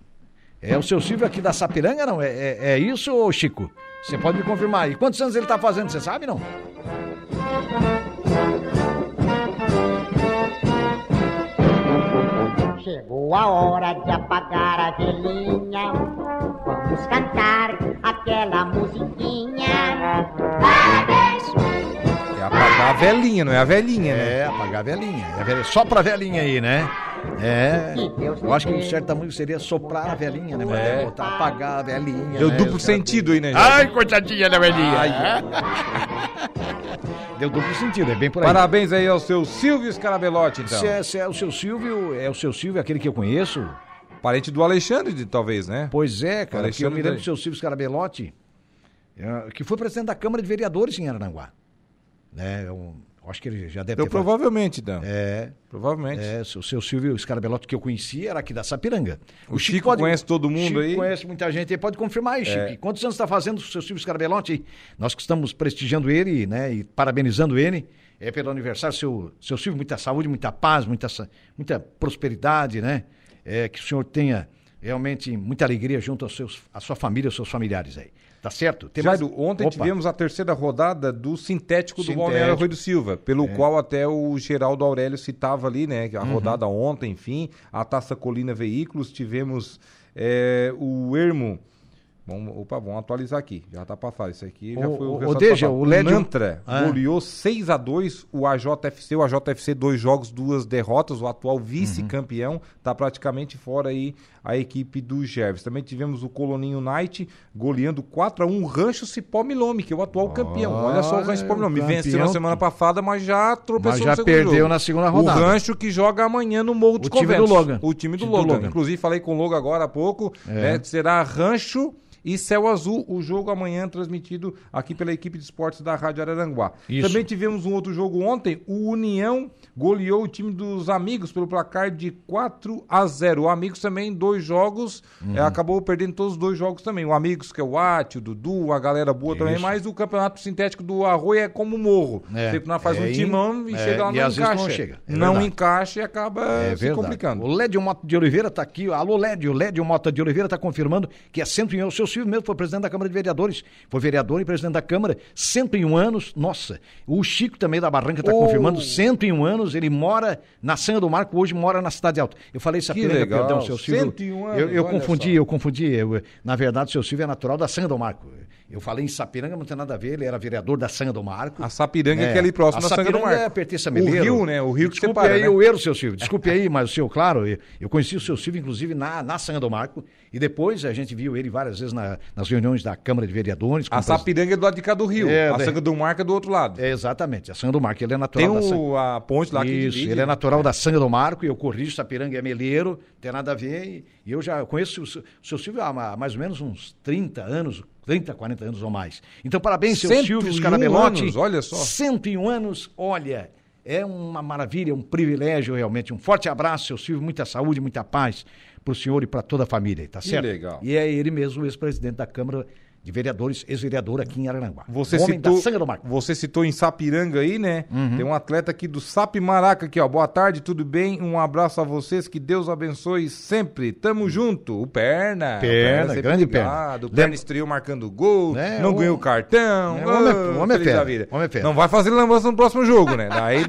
É o seu Silvio aqui da Sapiranga, não? É, é, é isso, Chico? Você pode me confirmar. E quantos anos ele está fazendo, você sabe, não? Chegou a hora de apagar a velhinha. Vamos cantar aquela musiquinha. Parabéns! É apagar a velhinha, não é a velhinha, né? É, apagar a velhinha. É a velhinha. Só pra velhinha aí, né? É. Eu acho que um certo tamanho seria soprar a velhinha, né? Mas é. botar, apagar a velhinha. Deu né? duplo sentido aí, né? Ai, coitadinha da velhinha. Ai. Deu duplo sentido, é bem por aí. Parabéns aí ao seu Silvio Scarabelotti, então. Se é, se é o seu Silvio, é o seu Silvio, aquele que eu conheço. Parente do Alexandre, talvez, né? Pois é, cara, que eu me lembro do seu Silvio Scarabelotti, é, que foi presidente da Câmara de Vereadores em Arananguá. Né, um, Acho que ele já deve Eu ter. Provavelmente, Dan. É. Provavelmente. É, o seu Silvio Scarabelotto que eu conhecia era aqui da Sapiranga. O, o Chico, Chico pode, conhece todo mundo Chico aí? conhece muita gente aí, pode confirmar aí, Chico. É. Quantos anos está fazendo o seu Silvio Scarabellotti? Nós que estamos prestigiando ele, né, e parabenizando ele é pelo aniversário. Seu, seu Silvio, muita saúde, muita paz, muita, muita prosperidade, né? É, que o senhor tenha realmente muita alegria junto aos seus, à sua família, aos seus familiares aí. Tá certo? Tem Jairo, mais... ontem Opa. tivemos a terceira rodada do sintético, sintético. do Balneário Rui do Silva, pelo é. qual até o Geraldo Aurélio citava ali, né? A uhum. rodada ontem, enfim, a Taça Colina Veículos, tivemos é, o Ermo Vamos, opa, vamos atualizar aqui. Já tá passado. Isso aqui já o, foi o, o Deja, o LED Mantra ah. goleou 6 a 2 o AJFC. O AJFC, dois jogos, duas derrotas. O atual vice-campeão uhum. tá praticamente fora aí a equipe do Gerves. Também tivemos o Coloninho Knight goleando 4 a 1 o Rancho Cipó Milome, que é o atual campeão. Olha só o Rancho Cipó Milome. Venceu na semana passada, mas já tropeçou mas já perdeu jogo. na segunda rodada. O Rancho que joga amanhã no Morro dos o Conventos. Time do Logan. O time do, time Logan. do Logan. Inclusive, falei com o Logan agora há pouco. É. Né, será Rancho e Céu Azul, o jogo amanhã transmitido aqui pela equipe de esportes da Rádio Araranguá. Isso. Também tivemos um outro jogo ontem, o União goleou o time dos Amigos pelo placar de 4 a 0. O Amigos também, dois jogos, uhum. é, acabou perdendo todos os dois jogos também. O Amigos, que é o Ati, o Dudu, a galera boa Isso. também, mas o campeonato sintético do Arroio é como morro. É. Sempre nós faz é, um timão e é, chega lá e não encaixa. Não, chega. É não encaixa e acaba é se verdade. complicando. O Lédio Mota de Oliveira está aqui. Alô, Lédio. Lédio Mota de Oliveira está confirmando que é 101. O seu Silvio mesmo foi presidente da Câmara de Vereadores. Foi vereador e presidente da Câmara. 101 anos. Nossa. O Chico também da Barranca está oh. confirmando. 101 anos. Ele mora na Sanha do Marco, hoje mora na Cidade Alta. Eu falei Sapiranga, perdão, seu Silvio. 101 anos, eu, eu confundi, só. eu confundi. Eu, na verdade, o seu Silvio é natural da Sanha do Marco. Eu falei em Sapiranga, não tem nada a ver, ele era vereador da Sanha do Marco. A Sapiranga é, que é ali próximo da Sanha do Marco. É, pertence a Meleiro. O Rio, né? O Rio que Desculpe separa, aí né? o erro, seu Silvio. Desculpe aí, mas o seu, claro, eu, eu conheci o seu Silvio, inclusive, na, na Sanha do Marco. E depois a gente viu ele várias vezes na, nas reuniões da Câmara de Vereadores. A Sapiranga é do lado de cá do Rio. É, a Sanha do Marco é do outro lado. É, exatamente. A Sanha do Marco, ele é natural tem da a ponte lá que Isso, divide, ele é natural é. da Sanha do Marco e eu corrijo, Sapiranga é meleiro, tem nada a ver. E, e eu já conheço o, seu Silvio há mais ou menos uns 30 anos, 30, 40 anos ou mais. Então, parabéns, seu Silvio Scarabelotti. anos, olha só. 101 anos, olha, é uma maravilha, um privilégio realmente. Um forte abraço, seu Silvio, muita saúde, muita paz para o senhor e para toda a família, tá certo? Que legal. E é ele mesmo, o ex-presidente da Câmara de vereadores, ex-vereador aqui em Araranguá. Você Homem citou. Você citou em Sapiranga aí, né? Uhum. Tem um atleta aqui do Sap Maraca aqui, ó. Boa tarde, tudo bem? Um abraço a vocês, que Deus abençoe sempre. Tamo junto. O Perna. Perna, o perna grande ligado. Perna. O Perna estreou marcando gol, é, não o... ganhou cartão. É, o homem, é, homem, é perna. Homem é. Não vai fazer lambança no próximo jogo, né? Daí...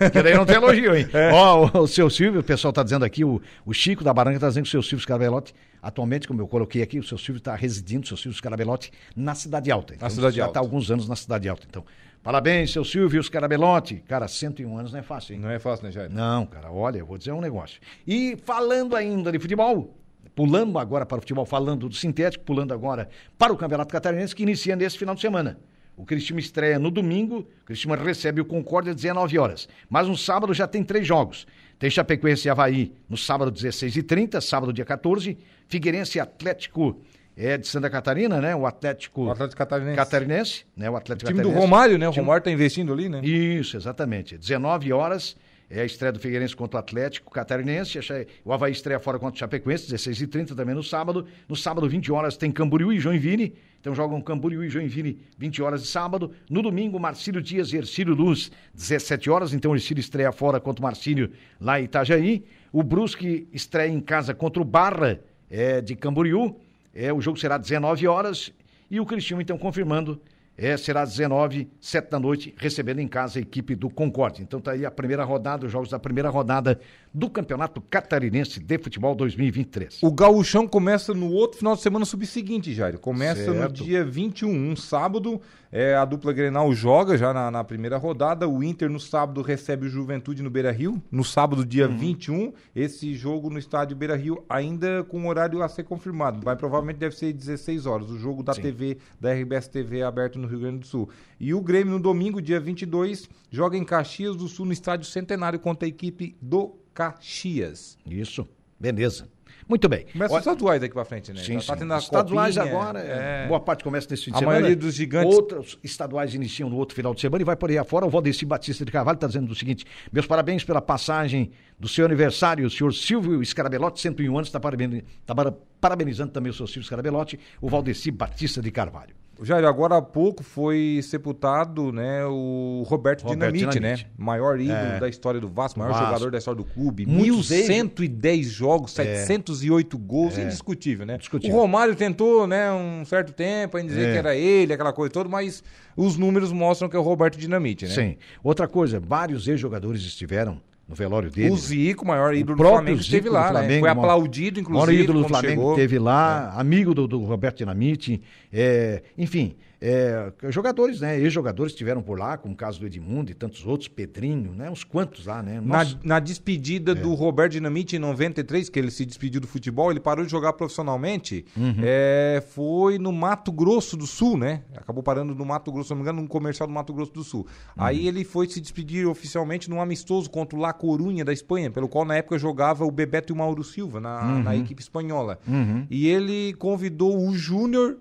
que daí não tem elogio, hein? É. Ó, o, o seu Silvio, o pessoal tá dizendo aqui, o, o Chico da Barranca tá dizendo que o seu Silvio Scarabelotti, atualmente, como eu coloquei aqui, o seu Silvio está residindo, o seu Silvio Scarabelotti, na Cidade Alta. Então, na Cidade já Alta. Já está há alguns anos na Cidade Alta. Então, parabéns, seu Silvio Scarabelotti. Cara, 101 anos não é fácil, hein? Não é fácil, né, Jair? Não, cara, olha, eu vou dizer um negócio. E falando ainda de futebol, pulando agora para o futebol, falando do sintético, pulando agora para o Campeonato Catarinense, que inicia nesse final de semana. O Cristiano estreia no domingo, o Cristiano recebe o Concórdia às 19 horas. Mas no sábado já tem três jogos. Tem Chapecoense e Havaí no sábado 16h30, sábado dia 14. Figueirense e Atlético é de Santa Catarina, né? O Atlético, o Atlético Catarinense. Catarinense, né? O Atlético o time Catarinense. do Romário, né? O time... Romário tá investindo ali, né? Isso, exatamente. 19 horas é a estreia do Figueirense contra o Atlético Catarinense. O Havaí estreia fora contra o Chapecoense, 16h30 também no sábado. No sábado, 20 horas, tem Camboriú e Joinville. Então jogam Camboriú e Joinville 20 horas de sábado. No domingo, Marcílio Dias e Ercílio Luz, 17 horas. Então Ercílio estreia fora contra o Marcílio lá em Itajaí. O Brusque estreia em casa contra o Barra é, de Camboriú. É, o jogo será 19 horas. E o Cristiano, então, confirmando é, será às 19, 7 da noite, recebendo em casa a equipe do Concorde. Então tá aí a primeira rodada, os jogos da primeira rodada do Campeonato Catarinense de Futebol 2023. O gauchão começa no outro final de semana subseguinte, Jair. Começa certo. no dia 21, um sábado, é, a dupla Grenal joga já na, na, primeira rodada. O Inter no sábado recebe o Juventude no Beira Rio. No sábado, dia uhum. 21, esse jogo no estádio Beira Rio, ainda com horário a ser confirmado. Vai provavelmente deve ser 16 horas. O jogo da Sim. TV, da RBS TV aberto no Rio Grande do Sul. E o Grêmio no domingo, dia 22, joga em Caxias do Sul, no estádio Centenário, contra a equipe do Caxias. Isso, beleza. Muito bem. Começa os estaduais daqui para frente, né? Sim, tá tendo os estaduais copinha, agora, é... boa parte começa nesse fim de a semana. A maioria dos gigantes. Outros estaduais iniciam no outro final de semana e vai por aí afora. O Valdeci Batista de Carvalho está dizendo o seguinte: meus parabéns pela passagem do seu aniversário, o senhor Silvio Scarabelotti, 101 anos, está parabenizando, tá parabenizando também o senhor Silvio Scarabelotti, o Valdeci Batista de Carvalho. Jair, agora há pouco foi sepultado né, o Roberto, Roberto Dinamite, Dinamite, né? Maior ídolo é. da história do Vasco, maior Vasco. jogador da história do clube. Muitos 1.110 jogos, é. 708 gols, é. indiscutível, né? Discutível. O Romário tentou, né, um certo tempo, em dizer é. que era ele, aquela coisa toda, mas os números mostram que é o Roberto Dinamite, né? Sim. Outra coisa, vários ex-jogadores estiveram no velório dele. O Zico, maior ídolo do Flamengo, Zico esteve lá, né? Foi aplaudido, inclusive. O maior ídolo do Flamengo esteve lá, é. amigo do, do Roberto Dinamite, é, enfim. É, jogadores, né? Ex-jogadores estiveram por lá, como o caso do Edmundo e tantos outros, Pedrinho, né? Uns quantos lá, né? Na, na, despedida é. do Roberto Dinamite em 93, que ele se despediu do futebol, ele parou de jogar profissionalmente, uhum. é, foi no Mato Grosso do Sul, né? Acabou parando no Mato Grosso, se não me engano, num comercial do Mato Grosso do Sul. Uhum. Aí ele foi se despedir oficialmente num amistoso contra o La Corunha da Espanha, pelo qual na época jogava o Bebeto e o Mauro Silva na, uhum. na equipe espanhola. Uhum. E ele convidou o Júnior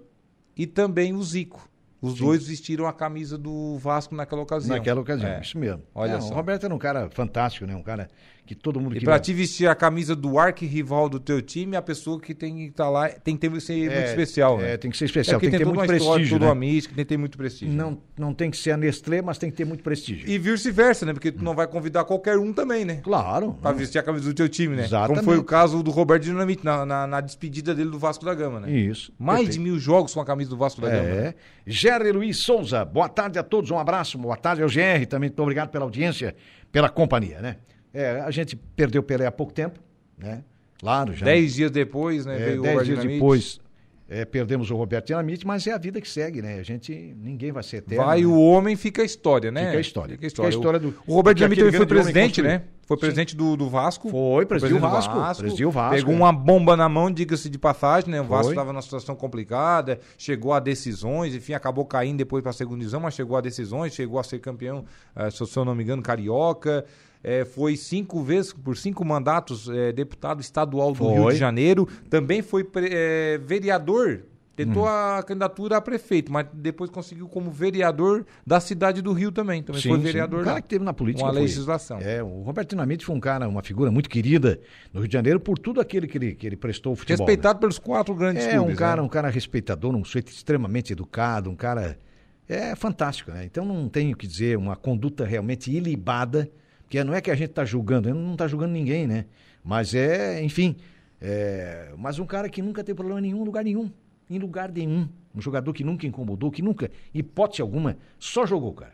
e também o Zico. Os Sim. dois vestiram a camisa do Vasco naquela ocasião. Naquela ocasião, é. isso mesmo. Olha é, só. O Roberto era um cara fantástico, né? Um cara que todo mundo E para te vestir a camisa do arqui-rival do teu time, a pessoa que tem que estar tá lá tem que ter, ser é, muito especial. Né? É, tem que ser especial, é tem, tem que ter muito prestígio. Tudo né? tem que ter muito prestígio. Não, né? não tem que ser a Nestlé, mas tem que ter muito prestígio. E vice-versa, né? Porque tu não vai convidar qualquer um também, né? Claro. Para vestir a camisa do teu time, né? Exatamente. Como foi o caso do Roberto Dinamite na, na, na, despedida dele do Vasco da Gama, né? Isso. Mais Perfeito. de mil jogos com a camisa do Vasco da Gama. É. Né? Jerry Luiz Souza, boa tarde a todos, um abraço. Boa tarde ao GR, também muito obrigado pela audiência, pela companhia, né? É, a gente perdeu o Pelé há pouco tempo, né? Claro, já. Dez dias depois, né? É, veio dez o dias Dinamite. depois é, perdemos o Roberto Dinamite, mas é a vida que segue, né? A gente, ninguém vai ser eterno. Vai né? o homem, fica a história, né? Fica a história. Fica a história, fica a história do... O Roberto Dinamite foi presidente, né? Foi presidente do, do Vasco. Foi, presidiu o Vasco, Vasco. Presidiu o Vasco. Pegou é. uma bomba na mão, diga-se de passagem, né? O Vasco estava numa situação complicada, chegou a decisões, enfim, acabou caindo depois para a segunda divisão, mas chegou a decisões, chegou a ser campeão, uh, se eu não me engano, carioca é, foi cinco vezes, por cinco mandatos, é, deputado estadual do foi. Rio de Janeiro. Também foi é, vereador. Tentou hum. a candidatura a prefeito, mas depois conseguiu como vereador da cidade do Rio também. Também sim, foi vereador. Sim. Um cara que teve na política. Uma legislação. É, o Roberto Dinamite foi um cara, uma figura muito querida no Rio de Janeiro por tudo aquilo que ele, que ele prestou ao futebol. Respeitado né? pelos quatro grandes é, clubes. É, um cara, né? um cara respeitador, um sujeito extremamente educado, um cara. É fantástico, né? Então não tenho que dizer, uma conduta realmente ilibada que não é que a gente está julgando, não está julgando ninguém, né? Mas é, enfim, é, mas um cara que nunca teve problema nenhum, lugar nenhum, em lugar nenhum. Um jogador que nunca incomodou, que nunca, hipótese alguma, só jogou, cara.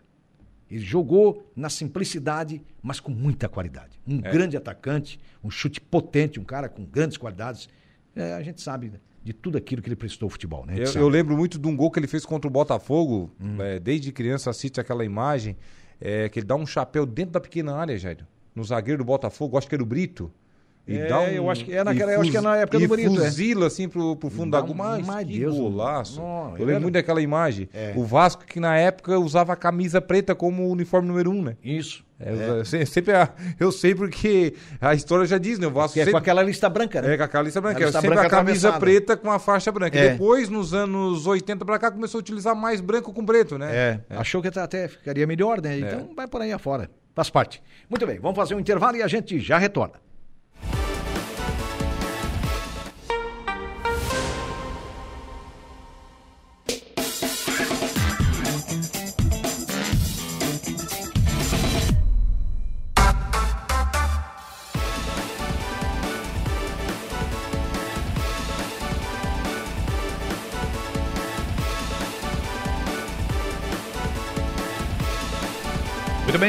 Ele jogou na simplicidade, mas com muita qualidade. Um é. grande atacante, um chute potente, um cara com grandes qualidades. É, a gente sabe de tudo aquilo que ele prestou ao futebol, né? Eu, eu, lembro muito de um gol que ele fez contra o Botafogo. Hum. É, desde criança assiste aquela imagem é, que ele dá um chapéu dentro da pequena área, Jair. No zagueiro do Botafogo, acho que era o Brito. E é, dá um, eu acho que é naquela, eu acho que é na época do Bonito, é. fuzila é. assim pro, pro fundo da gol, mas que Deus, golaço. Não, eu lembro muito daquela imagem. É. O Vasco que na época usava a camisa preta como uniforme número um, né? Isso. É, é. Sempre, eu sei porque a história já diz, né? O Vasco é sempre... com aquela lista branca, né? É, com aquela lista branca. A lista sempre branca a camisa preta com a faixa branca. É. Depois, nos anos 80 pra cá, começou a utilizar mais branco com preto, né? É, é. achou que até ficaria melhor, né? Então vai por aí afora. Faz parte. Muito bem, vamos fazer um intervalo e a gente já retorna.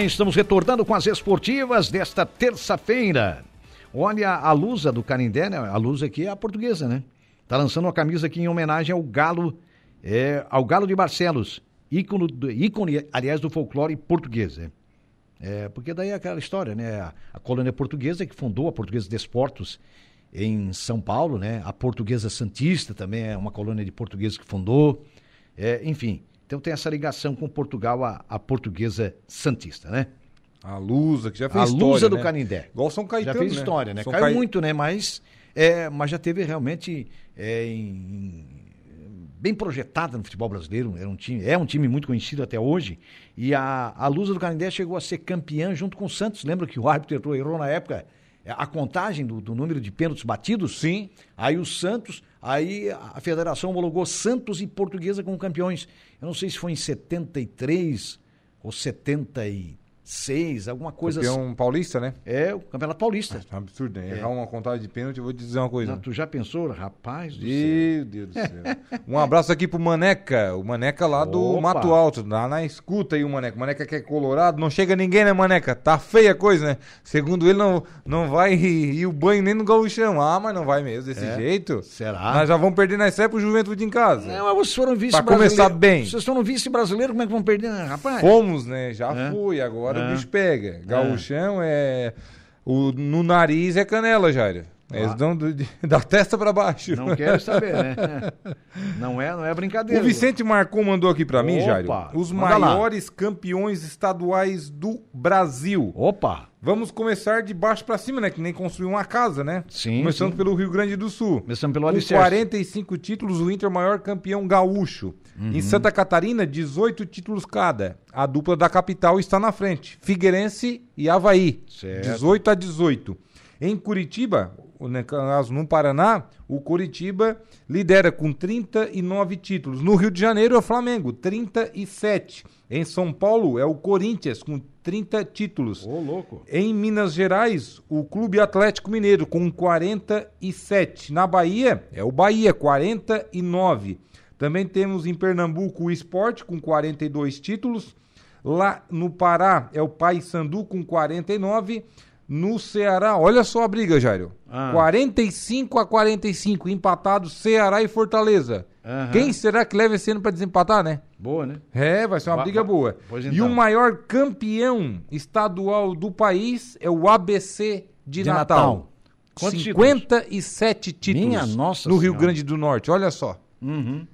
Estamos retornando com as esportivas desta terça-feira. Olha a Lusa do Canindé, né? A Lusa aqui é a portuguesa, né? Tá lançando uma camisa aqui em homenagem ao Galo, é, ao Galo de Barcelos, ícone, ícone, aliás, do folclore português. É. é porque daí é aquela história, né? A, colônia portuguesa que fundou a Portuguesa de em São Paulo, né? A Portuguesa Santista também é uma colônia de portugueses que fundou. É, enfim, então tem essa ligação com Portugal, a, a portuguesa santista, né? A Lusa, que já fez a história. A Lusa do né? Canindé. Igual São Caetano. Já fez né? história, né? São Caiu muito, né? Mas, é, mas já teve realmente é, em, bem projetada no futebol brasileiro. Era um time, é um time muito conhecido até hoje. E a, a Lusa do Canindé chegou a ser campeã junto com o Santos. Lembra que o árbitro errou na época a contagem do, do número de pênaltis batidos? Sim. Aí o Santos Aí a federação homologou Santos e Portuguesa como campeões. Eu não sei se foi em 73 ou 73 seis, alguma coisa Campeão assim. paulista, né? É, o Campeonato Paulista. Ah, é um absurdo, né? É. Errar uma contagem de pênalti, eu vou te dizer uma coisa. Não, tu já pensou, rapaz do Meu. Deus do céu. um abraço aqui pro Maneca, o Maneca lá do Opa. Mato Alto, lá na escuta aí o Maneca. O Maneca que é colorado, não chega ninguém, né, Maneca? Tá feia a coisa, né? Segundo ele, não, não vai ir o banho nem no gauchão. Ah, mas não vai mesmo, desse é. jeito. Será? Nós já vamos perder na série pro Juventude em casa. Não, mas vocês foram vice Pra começar bem. Vocês foram vice brasileiro, como é que vão perder, rapaz? Fomos, né? Já é. fui, agora o é. bicho pega. Gaúchão é. O, no nariz é canela, Jair. Eles ah. dão do, de, da testa para baixo. Não quero saber, né? Não é, não é brincadeira. O Vicente Marcon mandou aqui para mim, Jair, os maiores lá. campeões estaduais do Brasil. Opa! Vamos começar de baixo para cima, né? Que nem construir uma casa, né? Sim. Começando sim. pelo Rio Grande do Sul. Começando pelo Com 45 títulos, o Inter é o maior campeão gaúcho. Uhum. Em Santa Catarina, 18 títulos cada. A dupla da capital está na frente. Figueirense e Havaí. Certo. 18 a 18. Em Curitiba, no caso no Paraná, o Curitiba lidera com 39 títulos. No Rio de Janeiro é o Flamengo, 37. Em São Paulo é o Corinthians com 30 títulos. Ô, louco. Em Minas Gerais, o Clube Atlético Mineiro com 47. Na Bahia é o Bahia, 49. Também temos em Pernambuco o Esporte com 42 títulos. Lá no Pará é o Paysandu com 49. No Ceará, olha só a briga, Jairo. Ah. 45 a 45, empatados Ceará e Fortaleza. Uhum. Quem será que leva esse ano para desempatar, né? Boa, né? É, vai ser uma briga boa. Então. E o maior campeão estadual do país é o ABC de, de Natal. Natal. Quantos 57 títulos, títulos Minha nossa no Rio Grande do Norte, olha só. Uhum.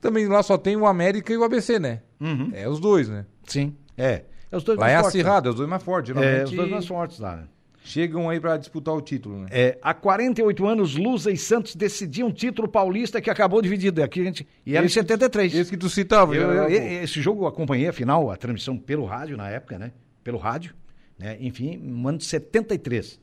Também lá só tem o América e o ABC, né? Uhum. É os dois, né? Sim. É. É os dois lá mais é fortes. Lá é acirrado, né? é os dois mais fortes. É, os dois mais fortes lá, né? Chegam aí para disputar o título, né? É, há 48 anos, Lusa e Santos decidiam um título paulista que acabou dividido. Aqui gente, e era esse, em 73. Esse que tu citava. Eu, eu, eu, esse jogo eu acompanhei a final, a transmissão pelo rádio na época, né? Pelo rádio. Né? Enfim, no ano de 73.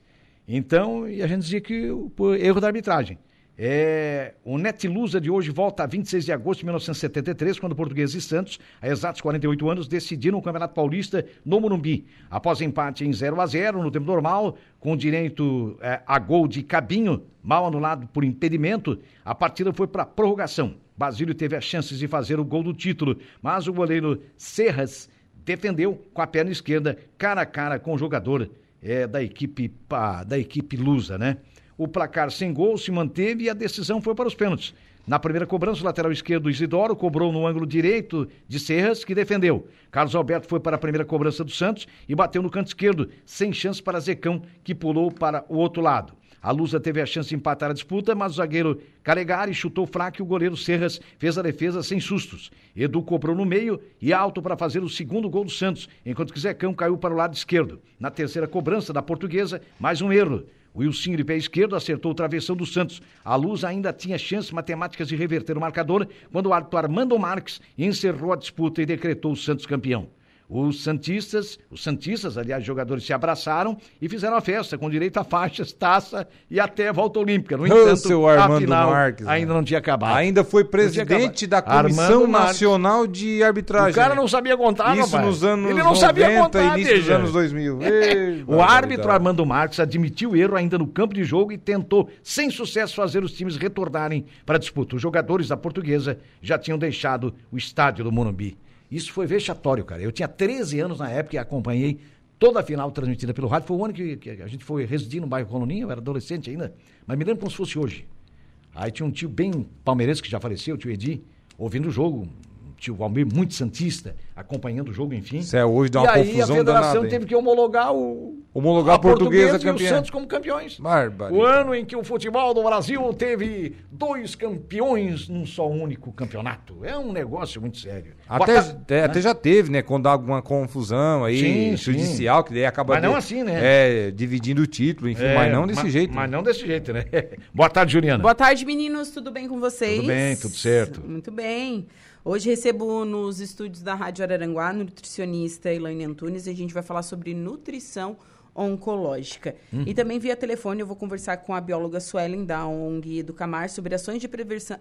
Então, e a gente dizia que por erro da arbitragem. É, o Netlusa de hoje volta a 26 de agosto de 1973, quando Português e Santos, há exatos 48 anos, decidiram o Campeonato Paulista no Morumbi. Após empate em 0 a 0 no tempo normal, com direito é, a gol de Cabinho, mal anulado por impedimento, a partida foi para prorrogação. Basílio teve as chances de fazer o gol do título, mas o goleiro Serras defendeu com a perna esquerda, cara a cara com o jogador é, da equipe pá, da equipe lusa, né? O placar sem gol se manteve e a decisão foi para os pênaltis. Na primeira cobrança, o lateral esquerdo Isidoro cobrou no ângulo direito de Serras, que defendeu. Carlos Alberto foi para a primeira cobrança do Santos e bateu no canto esquerdo, sem chance para Zecão, que pulou para o outro lado. A Lusa teve a chance de empatar a disputa, mas o zagueiro Calegari chutou fraco e o goleiro Serras fez a defesa sem sustos. Edu cobrou no meio e alto para fazer o segundo gol do Santos, enquanto que Zecão caiu para o lado esquerdo. Na terceira cobrança da portuguesa, mais um erro. Wilson de pé esquerdo acertou o travessão do Santos. A Luz ainda tinha chances matemáticas de reverter o marcador quando o árbitro Armando Marques encerrou a disputa e decretou o Santos campeão. Os Santistas, os Santistas, aliás, jogadores se abraçaram e fizeram a festa com direito a faixas, taça e até volta olímpica. No entanto, seu Armando a final Marques, ainda não tinha acabado. Ainda foi presidente da Comissão Nacional de Arbitragem. O cara não sabia contar, Isso rapaz. nos anos Ele não 90, sabia contar, início dos anos 2000. Ei, o árbitro Armando Marques admitiu o erro ainda no campo de jogo e tentou, sem sucesso, fazer os times retornarem para a disputa. Os jogadores da portuguesa já tinham deixado o estádio do Morumbi. Isso foi vexatório, cara. Eu tinha 13 anos na época e acompanhei toda a final transmitida pelo rádio. Foi o ano que, que a gente foi residir no bairro Coloninha, eu era adolescente ainda, mas me lembro como se fosse hoje. Aí tinha um tio bem palmeirense que já faleceu, o tio Edi, ouvindo o jogo, tio Valmir, muito santista, acompanhando o jogo, enfim. Isso é hoje dá uma e aí a federação danada, teve que homologar o homologar a portuguesa, portuguesa campeã. e o Santos como campeões. Bárbaro. O ano em que o futebol do Brasil teve dois campeões num só único campeonato. É um negócio muito sério. Até, né? até, já teve, né? Quando dá alguma confusão aí, sim, judicial, sim. que daí acaba. Mas não de, assim, né? É, dividindo o título, enfim, é, mas não desse mas, jeito. Mas não desse jeito, né? Boa tarde, Juliana. Boa tarde, meninos. Tudo bem com vocês? Tudo bem, tudo certo. Muito bem. Hoje recebo nos estúdios da Rádio Araranguá nutricionista Elaine Antunes e a gente vai falar sobre nutrição oncológica. Uhum. E também via telefone eu vou conversar com a bióloga Suelen da ONG Educamar sobre ações de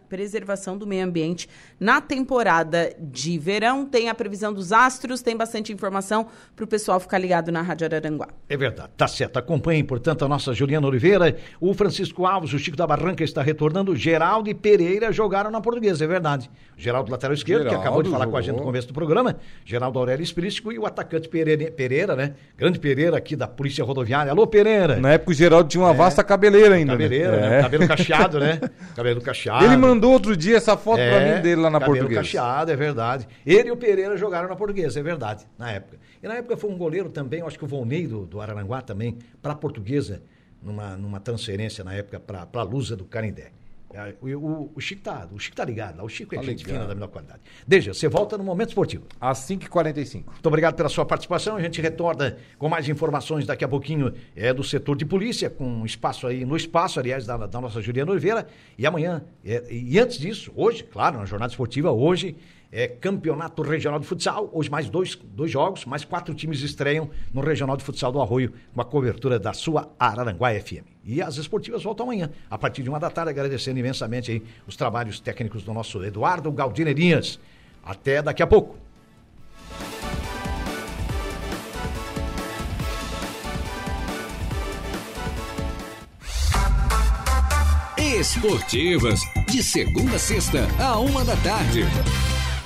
preservação do meio ambiente na temporada de verão. Tem a previsão dos astros, tem bastante informação para o pessoal ficar ligado na Rádio Araranguá. É verdade, tá certo. Acompanhe, portanto, a nossa Juliana Oliveira, o Francisco Alves, o Chico da Barranca está retornando, Geraldo e Pereira jogaram na portuguesa, é verdade. Geraldo lateral esquerdo, Geraldo que acabou de falar jogou. com a gente no começo do programa, Geraldo Aurélio Esprístico e o atacante Pereira, Pereira, né? Grande Pereira aqui da Polícia Rodoviária. Alô, Pereira. Na época o Geraldo tinha uma é. vasta cabeleira ainda. Né? Cabeleira, né? né? Cabelo cacheado, né? Cabelo cacheado. Ele mandou outro dia essa foto é, pra mim dele lá na cabelo portuguesa. Cabelo cacheado, é verdade. Ele e o Pereira jogaram na portuguesa, é verdade, na época. E na época foi um goleiro também, acho que o Volney do, do Araranguá também, pra portuguesa, numa, numa transferência na época pra, pra Lusa do Canindé. É, o, o, o, Chico tá, o Chico tá ligado. O Chico é tá gente fina da melhor qualidade. Deja, você volta no Momento Esportivo. Às 5h45. Muito obrigado pela sua participação. A gente retorna com mais informações daqui a pouquinho é, do setor de polícia, com espaço aí, no espaço, aliás, da, da nossa Juliana Oliveira. E amanhã, é, e antes disso, hoje, claro, na jornada esportiva, hoje, é, Campeonato Regional de Futsal. Hoje mais dois, dois jogos, mais quatro times estreiam no Regional de Futsal do Arroio, com a cobertura da sua Araranguá FM. E as esportivas voltam amanhã, a partir de uma da tarde, agradecendo imensamente aí os trabalhos técnicos do nosso Eduardo Galdineirinhas. Até daqui a pouco. Esportivas, de segunda a sexta, a uma da tarde.